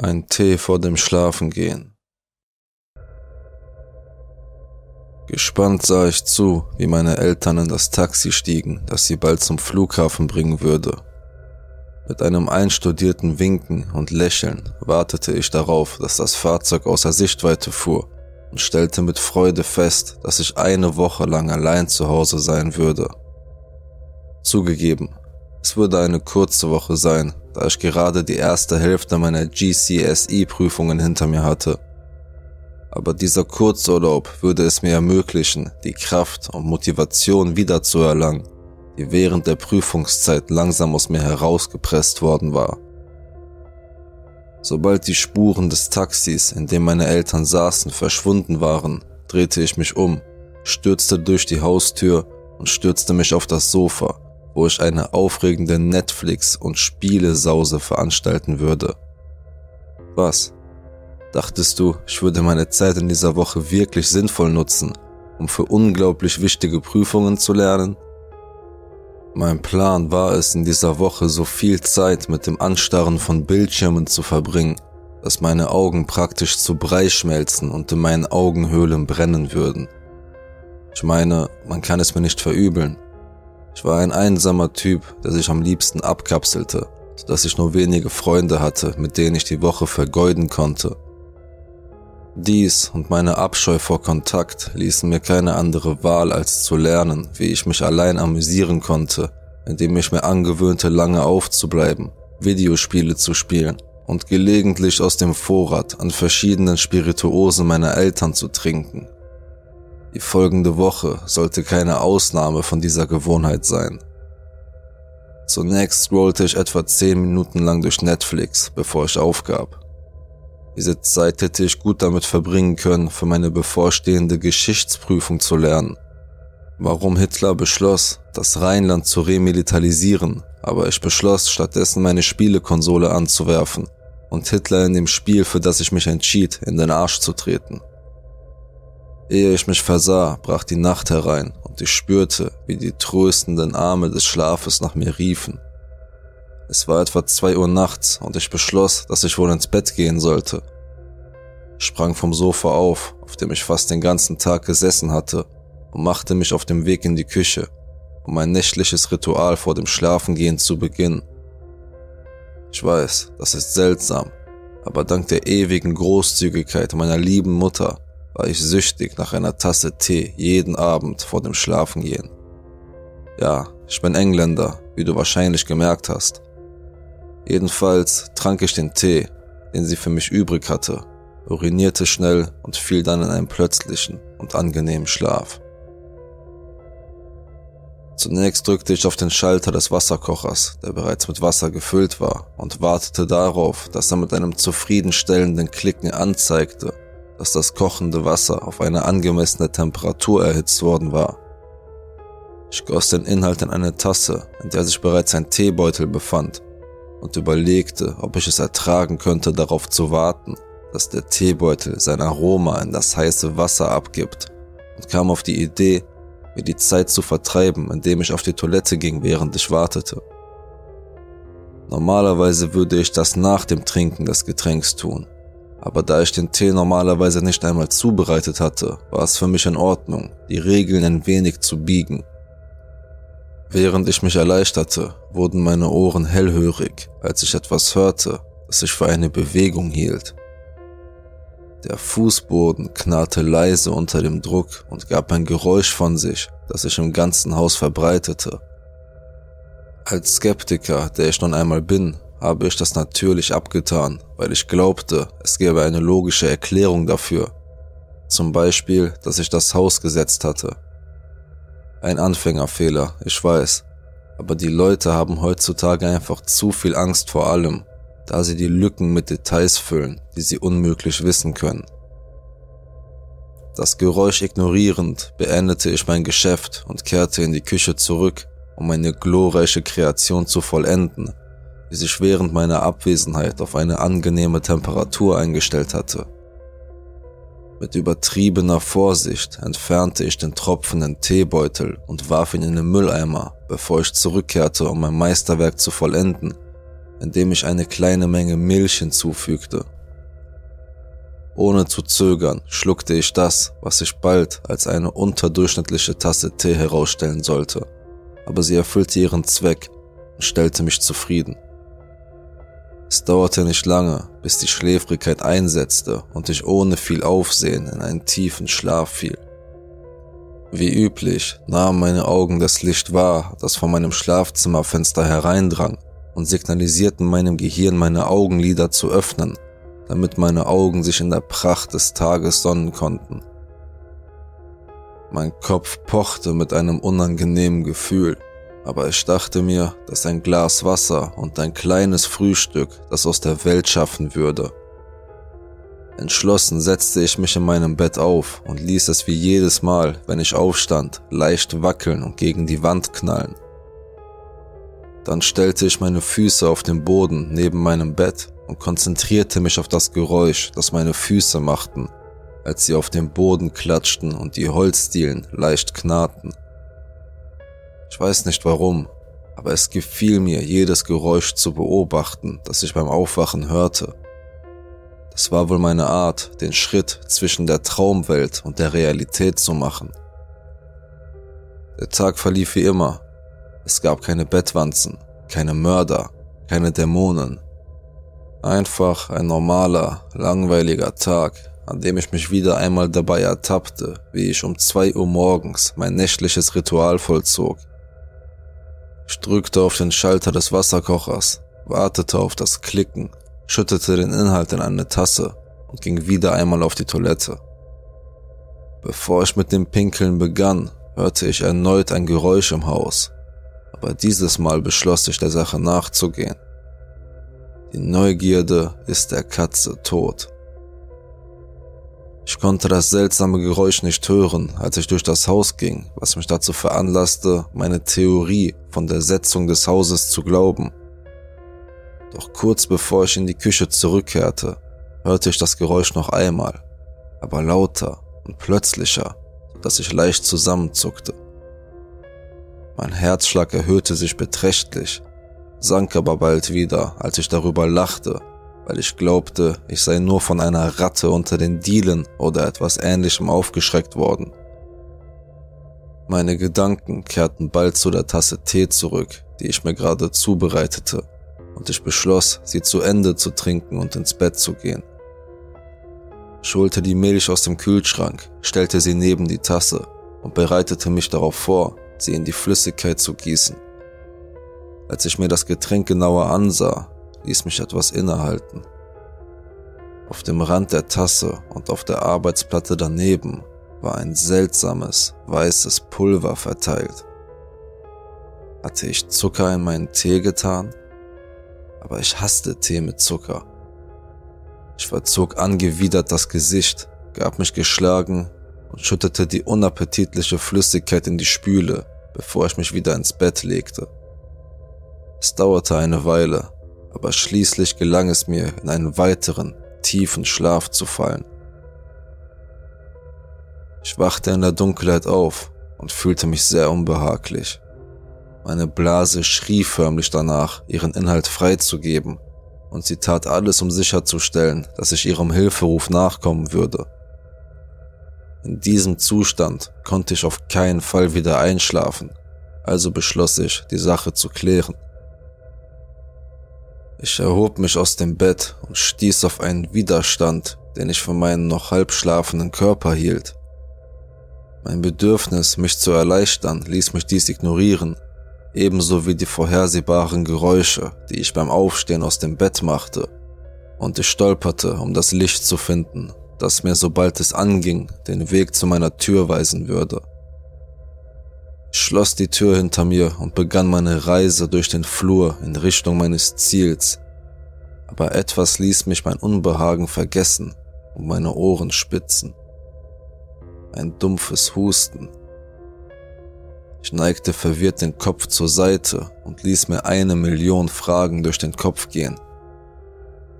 Ein Tee vor dem Schlafengehen. Gespannt sah ich zu, wie meine Eltern in das Taxi stiegen, das sie bald zum Flughafen bringen würde. Mit einem einstudierten Winken und Lächeln wartete ich darauf, dass das Fahrzeug außer Sichtweite fuhr und stellte mit Freude fest, dass ich eine Woche lang allein zu Hause sein würde. Zugegeben, es würde eine kurze Woche sein, da ich gerade die erste Hälfte meiner GCSE-Prüfungen hinter mir hatte. Aber dieser Kurzurlaub würde es mir ermöglichen, die Kraft und Motivation wiederzuerlangen, die während der Prüfungszeit langsam aus mir herausgepresst worden war. Sobald die Spuren des Taxis, in dem meine Eltern saßen, verschwunden waren, drehte ich mich um, stürzte durch die Haustür und stürzte mich auf das Sofa, wo ich eine aufregende Netflix- und Spielesause veranstalten würde. Was? Dachtest du, ich würde meine Zeit in dieser Woche wirklich sinnvoll nutzen, um für unglaublich wichtige Prüfungen zu lernen? Mein Plan war es, in dieser Woche so viel Zeit mit dem Anstarren von Bildschirmen zu verbringen, dass meine Augen praktisch zu Brei schmelzen und in meinen Augenhöhlen brennen würden. Ich meine, man kann es mir nicht verübeln. Ich war ein einsamer Typ, der sich am liebsten abkapselte, sodass ich nur wenige Freunde hatte, mit denen ich die Woche vergeuden konnte. Dies und meine Abscheu vor Kontakt ließen mir keine andere Wahl, als zu lernen, wie ich mich allein amüsieren konnte, indem ich mir angewöhnte, lange aufzubleiben, Videospiele zu spielen und gelegentlich aus dem Vorrat an verschiedenen Spirituosen meiner Eltern zu trinken. Die folgende Woche sollte keine Ausnahme von dieser Gewohnheit sein. Zunächst scrollte ich etwa 10 Minuten lang durch Netflix, bevor ich aufgab. Diese Zeit hätte ich gut damit verbringen können, für meine bevorstehende Geschichtsprüfung zu lernen. Warum Hitler beschloss, das Rheinland zu remilitarisieren, aber ich beschloss, stattdessen meine Spielekonsole anzuwerfen und Hitler in dem Spiel, für das ich mich entschied, in den Arsch zu treten. Ehe ich mich versah, brach die Nacht herein und ich spürte, wie die tröstenden Arme des Schlafes nach mir riefen. Es war etwa zwei Uhr nachts und ich beschloss, dass ich wohl ins Bett gehen sollte. Ich sprang vom Sofa auf, auf dem ich fast den ganzen Tag gesessen hatte, und machte mich auf dem Weg in die Küche, um mein nächtliches Ritual vor dem Schlafengehen zu beginnen. Ich weiß, das ist seltsam, aber dank der ewigen Großzügigkeit meiner lieben Mutter war ich süchtig nach einer Tasse Tee jeden Abend vor dem Schlafengehen. Ja, ich bin Engländer, wie du wahrscheinlich gemerkt hast. Jedenfalls trank ich den Tee, den sie für mich übrig hatte, urinierte schnell und fiel dann in einen plötzlichen und angenehmen Schlaf. Zunächst drückte ich auf den Schalter des Wasserkochers, der bereits mit Wasser gefüllt war, und wartete darauf, dass er mit einem zufriedenstellenden Klicken anzeigte, dass das kochende Wasser auf eine angemessene Temperatur erhitzt worden war. Ich goss den Inhalt in eine Tasse, in der sich bereits ein Teebeutel befand, und überlegte, ob ich es ertragen könnte, darauf zu warten, dass der Teebeutel sein Aroma in das heiße Wasser abgibt, und kam auf die Idee, mir die Zeit zu vertreiben, indem ich auf die Toilette ging, während ich wartete. Normalerweise würde ich das nach dem Trinken des Getränks tun, aber da ich den Tee normalerweise nicht einmal zubereitet hatte, war es für mich in Ordnung, die Regeln ein wenig zu biegen. Während ich mich erleichterte, wurden meine Ohren hellhörig, als ich etwas hörte, das sich für eine Bewegung hielt. Der Fußboden knarrte leise unter dem Druck und gab ein Geräusch von sich, das sich im ganzen Haus verbreitete. Als Skeptiker, der ich nun einmal bin, habe ich das natürlich abgetan, weil ich glaubte, es gäbe eine logische Erklärung dafür. Zum Beispiel, dass ich das Haus gesetzt hatte. Ein Anfängerfehler, ich weiß, aber die Leute haben heutzutage einfach zu viel Angst vor allem, da sie die Lücken mit Details füllen, die sie unmöglich wissen können. Das Geräusch ignorierend beendete ich mein Geschäft und kehrte in die Küche zurück, um eine glorreiche Kreation zu vollenden, die sich während meiner Abwesenheit auf eine angenehme Temperatur eingestellt hatte. Mit übertriebener Vorsicht entfernte ich den tropfenden Teebeutel und warf ihn in den Mülleimer, bevor ich zurückkehrte, um mein Meisterwerk zu vollenden indem ich eine kleine Menge Milch hinzufügte. Ohne zu zögern schluckte ich das, was sich bald als eine unterdurchschnittliche Tasse Tee herausstellen sollte, aber sie erfüllte ihren Zweck und stellte mich zufrieden. Es dauerte nicht lange, bis die Schläfrigkeit einsetzte und ich ohne viel Aufsehen in einen tiefen Schlaf fiel. Wie üblich nahmen meine Augen das Licht wahr, das von meinem Schlafzimmerfenster hereindrang und signalisierten meinem Gehirn meine Augenlider zu öffnen, damit meine Augen sich in der Pracht des Tages sonnen konnten. Mein Kopf pochte mit einem unangenehmen Gefühl, aber ich dachte mir, dass ein Glas Wasser und ein kleines Frühstück das aus der Welt schaffen würde. Entschlossen setzte ich mich in meinem Bett auf und ließ es wie jedes Mal, wenn ich aufstand, leicht wackeln und gegen die Wand knallen. Dann stellte ich meine Füße auf den Boden neben meinem Bett und konzentrierte mich auf das Geräusch, das meine Füße machten, als sie auf dem Boden klatschten und die Holzdielen leicht knarrten. Ich weiß nicht warum, aber es gefiel mir, jedes Geräusch zu beobachten, das ich beim Aufwachen hörte. Das war wohl meine Art, den Schritt zwischen der Traumwelt und der Realität zu machen. Der Tag verlief wie immer. Es gab keine Bettwanzen, keine Mörder, keine Dämonen, Einfach ein normaler, langweiliger Tag, an dem ich mich wieder einmal dabei ertappte, wie ich um zwei Uhr morgens mein nächtliches Ritual vollzog. Ich drückte auf den Schalter des Wasserkochers, wartete auf das Klicken, schüttete den Inhalt in eine Tasse und ging wieder einmal auf die Toilette. Bevor ich mit dem Pinkeln begann, hörte ich erneut ein Geräusch im Haus, aber dieses Mal beschloss ich der Sache nachzugehen. Die Neugierde ist der Katze tot. Ich konnte das seltsame Geräusch nicht hören, als ich durch das Haus ging, was mich dazu veranlasste, meine Theorie von der Setzung des Hauses zu glauben. Doch kurz bevor ich in die Küche zurückkehrte, hörte ich das Geräusch noch einmal, aber lauter und plötzlicher, dass ich leicht zusammenzuckte. Mein Herzschlag erhöhte sich beträchtlich sank aber bald wieder, als ich darüber lachte, weil ich glaubte, ich sei nur von einer Ratte unter den Dielen oder etwas ähnlichem aufgeschreckt worden. Meine Gedanken kehrten bald zu der Tasse Tee zurück, die ich mir gerade zubereitete, und ich beschloss, sie zu Ende zu trinken und ins Bett zu gehen. Ich holte die Milch aus dem Kühlschrank, stellte sie neben die Tasse und bereitete mich darauf vor, sie in die Flüssigkeit zu gießen. Als ich mir das Getränk genauer ansah, ließ mich etwas innehalten. Auf dem Rand der Tasse und auf der Arbeitsplatte daneben war ein seltsames, weißes Pulver verteilt. Hatte ich Zucker in meinen Tee getan? Aber ich hasste Tee mit Zucker. Ich verzog angewidert das Gesicht, gab mich geschlagen und schüttete die unappetitliche Flüssigkeit in die Spüle, bevor ich mich wieder ins Bett legte. Es dauerte eine Weile, aber schließlich gelang es mir, in einen weiteren, tiefen Schlaf zu fallen. Ich wachte in der Dunkelheit auf und fühlte mich sehr unbehaglich. Meine Blase schrie förmlich danach, ihren Inhalt freizugeben, und sie tat alles, um sicherzustellen, dass ich ihrem Hilferuf nachkommen würde. In diesem Zustand konnte ich auf keinen Fall wieder einschlafen, also beschloss ich, die Sache zu klären. Ich erhob mich aus dem Bett und stieß auf einen Widerstand, den ich für meinen noch halb schlafenden Körper hielt. Mein Bedürfnis, mich zu erleichtern, ließ mich dies ignorieren, ebenso wie die vorhersehbaren Geräusche, die ich beim Aufstehen aus dem Bett machte, und ich stolperte, um das Licht zu finden, das mir, sobald es anging, den Weg zu meiner Tür weisen würde. Ich schloss die Tür hinter mir und begann meine Reise durch den Flur in Richtung meines Ziels. Aber etwas ließ mich mein Unbehagen vergessen und meine Ohren spitzen. Ein dumpfes Husten. Ich neigte verwirrt den Kopf zur Seite und ließ mir eine Million Fragen durch den Kopf gehen.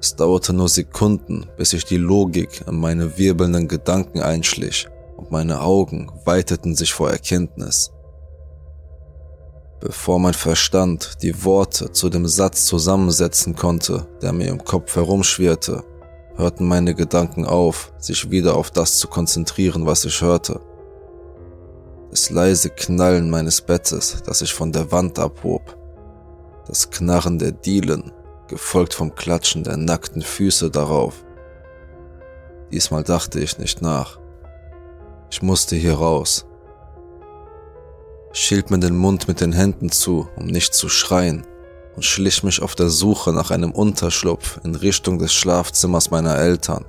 Es dauerte nur Sekunden, bis sich die Logik in meine wirbelnden Gedanken einschlich und meine Augen weiteten sich vor Erkenntnis. Bevor mein Verstand die Worte zu dem Satz zusammensetzen konnte, der mir im Kopf herumschwirrte, hörten meine Gedanken auf, sich wieder auf das zu konzentrieren, was ich hörte. Das leise Knallen meines Bettes, das ich von der Wand abhob, das Knarren der Dielen, gefolgt vom Klatschen der nackten Füße darauf. Diesmal dachte ich nicht nach. Ich musste hier raus. Ich hielt mir den Mund mit den Händen zu, um nicht zu schreien, und schlich mich auf der Suche nach einem Unterschlupf in Richtung des Schlafzimmers meiner Eltern.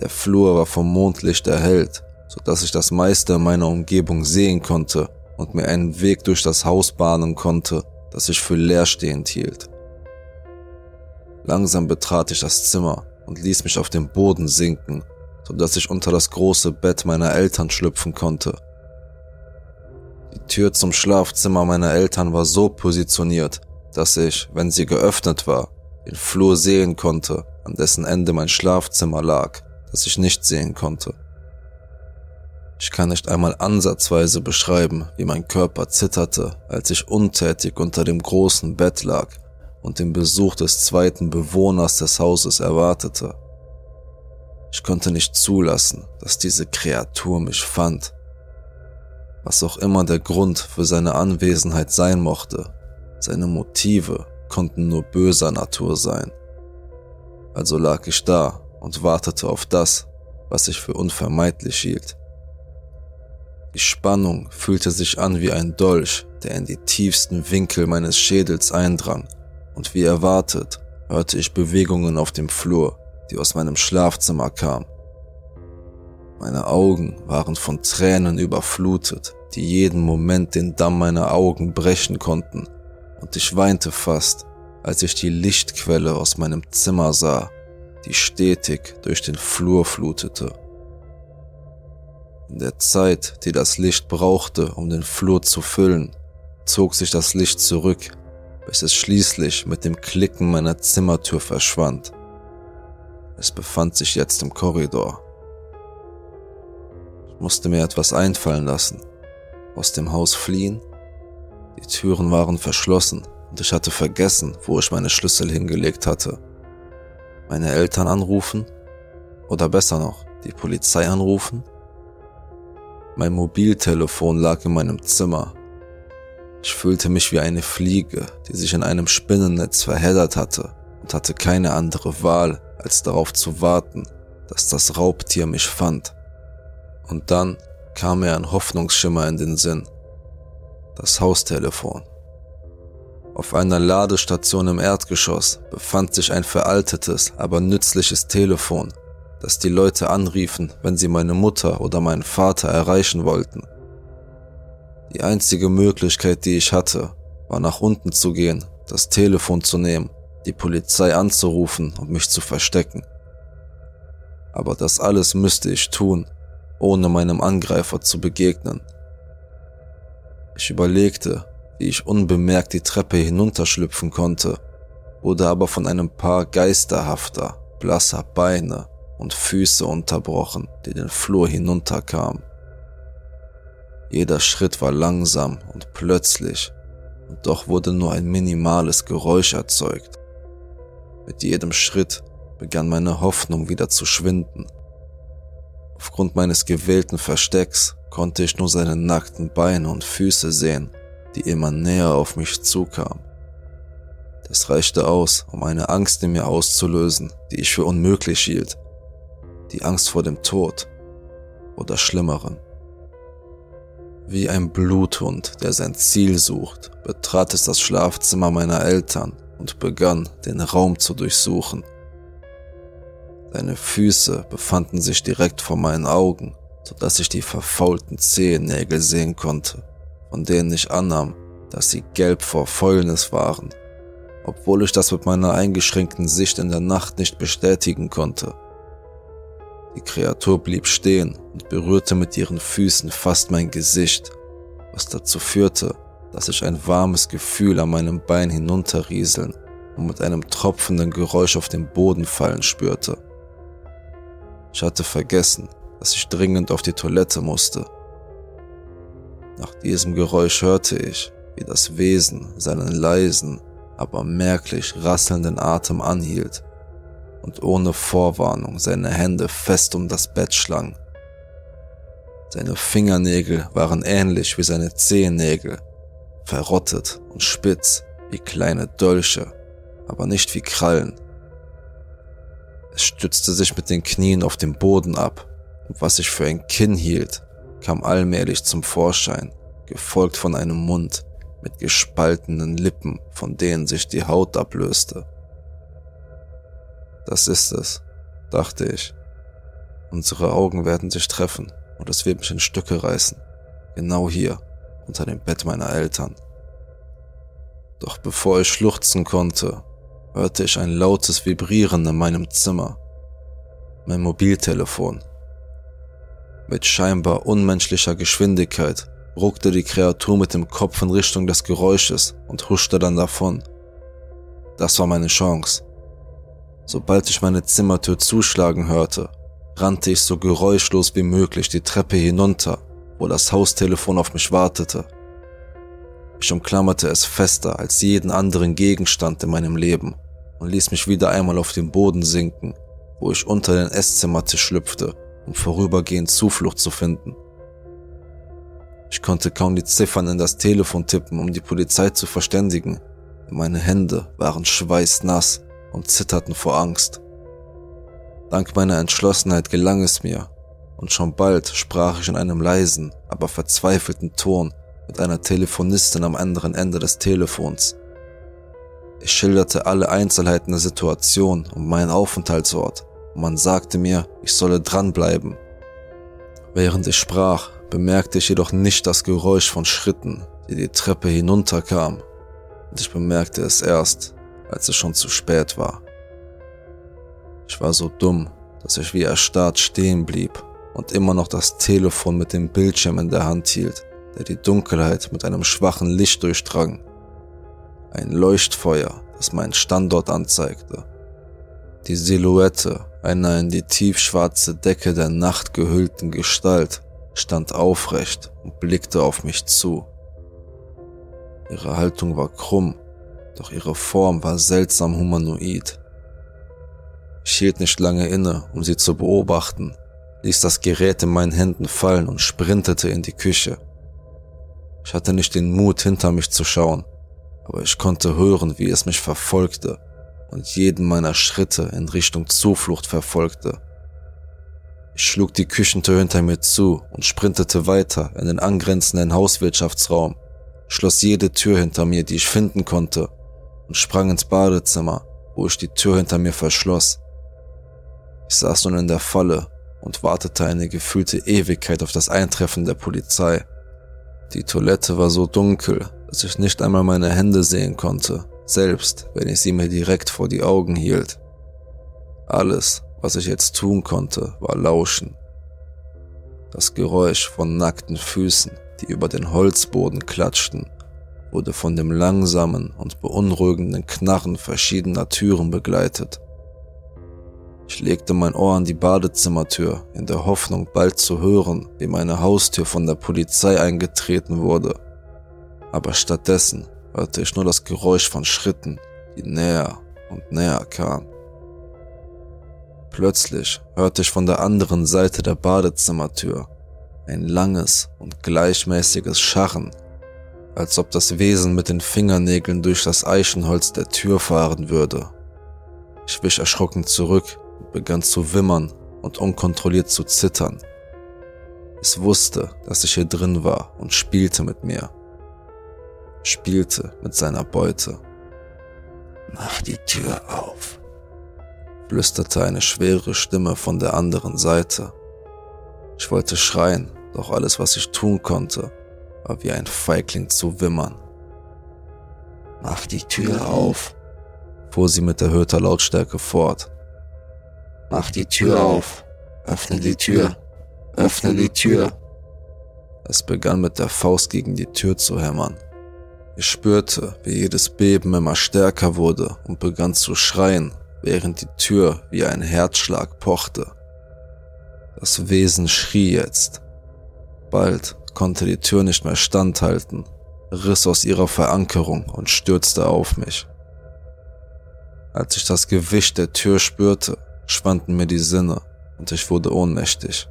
Der Flur war vom Mondlicht erhellt, so dass ich das meiste in meiner Umgebung sehen konnte und mir einen Weg durch das Haus bahnen konnte, das ich für leerstehend hielt. Langsam betrat ich das Zimmer und ließ mich auf den Boden sinken, so dass ich unter das große Bett meiner Eltern schlüpfen konnte. Die Tür zum Schlafzimmer meiner Eltern war so positioniert, dass ich, wenn sie geöffnet war, den Flur sehen konnte, an dessen Ende mein Schlafzimmer lag, das ich nicht sehen konnte. Ich kann nicht einmal ansatzweise beschreiben, wie mein Körper zitterte, als ich untätig unter dem großen Bett lag und den Besuch des zweiten Bewohners des Hauses erwartete. Ich konnte nicht zulassen, dass diese Kreatur mich fand. Was auch immer der Grund für seine Anwesenheit sein mochte, seine Motive konnten nur böser Natur sein. Also lag ich da und wartete auf das, was ich für unvermeidlich hielt. Die Spannung fühlte sich an wie ein Dolch, der in die tiefsten Winkel meines Schädels eindrang und wie erwartet hörte ich Bewegungen auf dem Flur, die aus meinem Schlafzimmer kamen. Meine Augen waren von Tränen überflutet, die jeden Moment den Damm meiner Augen brechen konnten, und ich weinte fast, als ich die Lichtquelle aus meinem Zimmer sah, die stetig durch den Flur flutete. In der Zeit, die das Licht brauchte, um den Flur zu füllen, zog sich das Licht zurück bis es schließlich mit dem Klicken meiner Zimmertür verschwand. Es befand sich jetzt im Korridor. Ich musste mir etwas einfallen lassen. Aus dem Haus fliehen? Die Türen waren verschlossen und ich hatte vergessen, wo ich meine Schlüssel hingelegt hatte. Meine Eltern anrufen? Oder besser noch, die Polizei anrufen? Mein Mobiltelefon lag in meinem Zimmer ich fühlte mich wie eine Fliege, die sich in einem Spinnennetz verheddert hatte und hatte keine andere Wahl, als darauf zu warten, dass das Raubtier mich fand. Und dann kam mir ein Hoffnungsschimmer in den Sinn. Das Haustelefon. Auf einer Ladestation im Erdgeschoss befand sich ein veraltetes, aber nützliches Telefon, das die Leute anriefen, wenn sie meine Mutter oder meinen Vater erreichen wollten. Die einzige Möglichkeit, die ich hatte, war nach unten zu gehen, das Telefon zu nehmen, die Polizei anzurufen und mich zu verstecken. Aber das alles müsste ich tun, ohne meinem Angreifer zu begegnen. Ich überlegte, wie ich unbemerkt die Treppe hinunterschlüpfen konnte, wurde aber von einem Paar geisterhafter, blasser Beine und Füße unterbrochen, die den Flur hinunterkamen. Jeder Schritt war langsam und plötzlich, und doch wurde nur ein minimales Geräusch erzeugt. Mit jedem Schritt begann meine Hoffnung wieder zu schwinden. Aufgrund meines gewählten Verstecks konnte ich nur seine nackten Beine und Füße sehen, die immer näher auf mich zukamen. Das reichte aus, um eine Angst in mir auszulösen, die ich für unmöglich hielt. Die Angst vor dem Tod oder Schlimmeren. Wie ein Bluthund, der sein Ziel sucht, betrat es das Schlafzimmer meiner Eltern und begann, den Raum zu durchsuchen. Seine Füße befanden sich direkt vor meinen Augen, so dass ich die verfaulten Zehennägel sehen konnte, von denen ich annahm, dass sie gelb vor Fäulnis waren, obwohl ich das mit meiner eingeschränkten Sicht in der Nacht nicht bestätigen konnte. Die Kreatur blieb stehen und berührte mit ihren Füßen fast mein Gesicht, was dazu führte, dass ich ein warmes Gefühl an meinem Bein hinunterrieseln und mit einem tropfenden Geräusch auf den Boden fallen spürte. Ich hatte vergessen, dass ich dringend auf die Toilette musste. Nach diesem Geräusch hörte ich, wie das Wesen seinen leisen, aber merklich rasselnden Atem anhielt und ohne Vorwarnung seine Hände fest um das Bett schlang. Seine Fingernägel waren ähnlich wie seine Zehennägel, verrottet und spitz wie kleine Dolche, aber nicht wie Krallen. Es stützte sich mit den Knien auf den Boden ab, und was sich für ein Kinn hielt, kam allmählich zum Vorschein, gefolgt von einem Mund mit gespaltenen Lippen, von denen sich die Haut ablöste. Das ist es, dachte ich. Unsere Augen werden sich treffen und es wird mich in Stücke reißen. Genau hier, unter dem Bett meiner Eltern. Doch bevor ich schluchzen konnte, hörte ich ein lautes Vibrieren in meinem Zimmer. Mein Mobiltelefon. Mit scheinbar unmenschlicher Geschwindigkeit ruckte die Kreatur mit dem Kopf in Richtung des Geräusches und huschte dann davon. Das war meine Chance. Sobald ich meine Zimmertür zuschlagen hörte, rannte ich so geräuschlos wie möglich die Treppe hinunter, wo das Haustelefon auf mich wartete. Ich umklammerte es fester als jeden anderen Gegenstand in meinem Leben und ließ mich wieder einmal auf den Boden sinken, wo ich unter den Esszimmertisch schlüpfte, um vorübergehend Zuflucht zu finden. Ich konnte kaum die Ziffern in das Telefon tippen, um die Polizei zu verständigen. Meine Hände waren schweißnass und zitterten vor Angst. Dank meiner Entschlossenheit gelang es mir, und schon bald sprach ich in einem leisen, aber verzweifelten Ton mit einer Telefonistin am anderen Ende des Telefons. Ich schilderte alle Einzelheiten der Situation und meinen Aufenthaltsort, und man sagte mir, ich solle dranbleiben. Während ich sprach, bemerkte ich jedoch nicht das Geräusch von Schritten, die die Treppe hinunterkam, und ich bemerkte es erst, als es schon zu spät war. Ich war so dumm, dass ich wie erstarrt stehen blieb und immer noch das Telefon mit dem Bildschirm in der Hand hielt, der die Dunkelheit mit einem schwachen Licht durchdrang. Ein Leuchtfeuer, das meinen Standort anzeigte. Die Silhouette einer in die tiefschwarze Decke der Nacht gehüllten Gestalt stand aufrecht und blickte auf mich zu. Ihre Haltung war krumm, doch ihre Form war seltsam humanoid. Ich hielt nicht lange inne, um sie zu beobachten, ließ das Gerät in meinen Händen fallen und sprintete in die Küche. Ich hatte nicht den Mut, hinter mich zu schauen, aber ich konnte hören, wie es mich verfolgte und jeden meiner Schritte in Richtung Zuflucht verfolgte. Ich schlug die Küchentür hinter mir zu und sprintete weiter in den angrenzenden Hauswirtschaftsraum, schloss jede Tür hinter mir, die ich finden konnte, und sprang ins Badezimmer, wo ich die Tür hinter mir verschloss. Ich saß nun in der Falle und wartete eine gefühlte Ewigkeit auf das Eintreffen der Polizei. Die Toilette war so dunkel, dass ich nicht einmal meine Hände sehen konnte, selbst wenn ich sie mir direkt vor die Augen hielt. Alles, was ich jetzt tun konnte, war lauschen. Das Geräusch von nackten Füßen, die über den Holzboden klatschten, wurde von dem langsamen und beunruhigenden Knarren verschiedener Türen begleitet. Ich legte mein Ohr an die Badezimmertür in der Hoffnung, bald zu hören, wie meine Haustür von der Polizei eingetreten wurde. Aber stattdessen hörte ich nur das Geräusch von Schritten, die näher und näher kamen. Plötzlich hörte ich von der anderen Seite der Badezimmertür ein langes und gleichmäßiges Scharren, als ob das Wesen mit den Fingernägeln durch das Eichenholz der Tür fahren würde. Ich wich erschrocken zurück begann zu wimmern und unkontrolliert zu zittern. Es wusste, dass ich hier drin war und spielte mit mir. Spielte mit seiner Beute. Mach die Tür auf, flüsterte eine schwere Stimme von der anderen Seite. Ich wollte schreien, doch alles, was ich tun konnte, war wie ein Feigling zu wimmern. Mach die Tür auf, fuhr sie mit erhöhter Lautstärke fort. Mach die Tür auf. Öffne die Tür. Öffne die Tür. Es begann mit der Faust gegen die Tür zu hämmern. Ich spürte, wie jedes Beben immer stärker wurde und begann zu schreien, während die Tür wie ein Herzschlag pochte. Das Wesen schrie jetzt. Bald konnte die Tür nicht mehr standhalten riss aus ihrer Verankerung und stürzte auf mich. Als ich das Gewicht der Tür spürte, schwanden mir die Sinne und ich wurde ohnmächtig.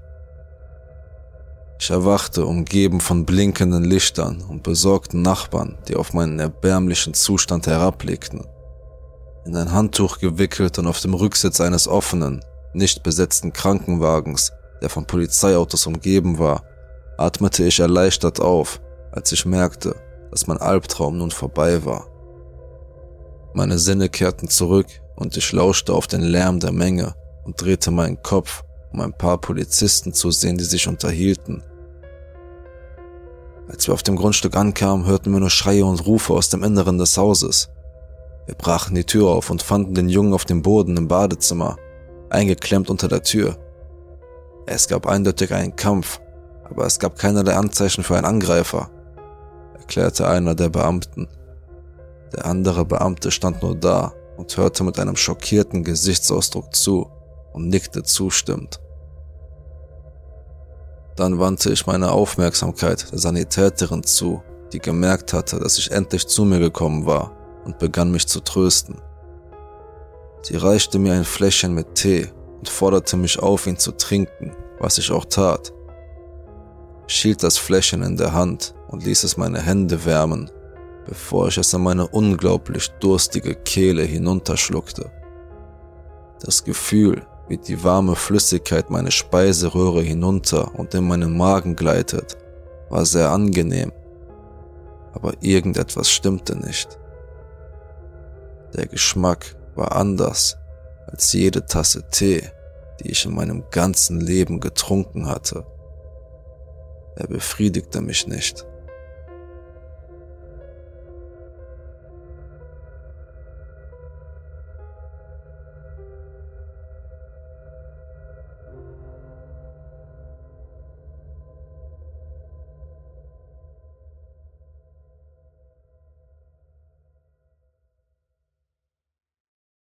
Ich erwachte, umgeben von blinkenden Lichtern und besorgten Nachbarn, die auf meinen erbärmlichen Zustand herabblickten. In ein Handtuch gewickelt und auf dem Rücksitz eines offenen, nicht besetzten Krankenwagens, der von Polizeiautos umgeben war, atmete ich erleichtert auf, als ich merkte, dass mein Albtraum nun vorbei war. Meine Sinne kehrten zurück und ich lauschte auf den Lärm der Menge und drehte meinen Kopf, um ein paar Polizisten zu sehen, die sich unterhielten. Als wir auf dem Grundstück ankamen, hörten wir nur Schreie und Rufe aus dem Inneren des Hauses. Wir brachen die Tür auf und fanden den Jungen auf dem Boden im Badezimmer, eingeklemmt unter der Tür. Es gab eindeutig einen Kampf, aber es gab keinerlei Anzeichen für einen Angreifer, erklärte einer der Beamten. Der andere Beamte stand nur da und hörte mit einem schockierten Gesichtsausdruck zu und nickte zustimmend. Dann wandte ich meine Aufmerksamkeit der Sanitäterin zu, die gemerkt hatte, dass ich endlich zu mir gekommen war und begann mich zu trösten. Sie reichte mir ein Fläschchen mit Tee und forderte mich auf, ihn zu trinken, was ich auch tat. Ich hielt das Fläschchen in der Hand und ließ es meine Hände wärmen, bevor ich es in meine unglaublich durstige Kehle hinunterschluckte. Das Gefühl, wie die warme Flüssigkeit meine Speiseröhre hinunter und in meinen Magen gleitet, war sehr angenehm. Aber irgendetwas stimmte nicht. Der Geschmack war anders als jede Tasse Tee, die ich in meinem ganzen Leben getrunken hatte. Er befriedigte mich nicht.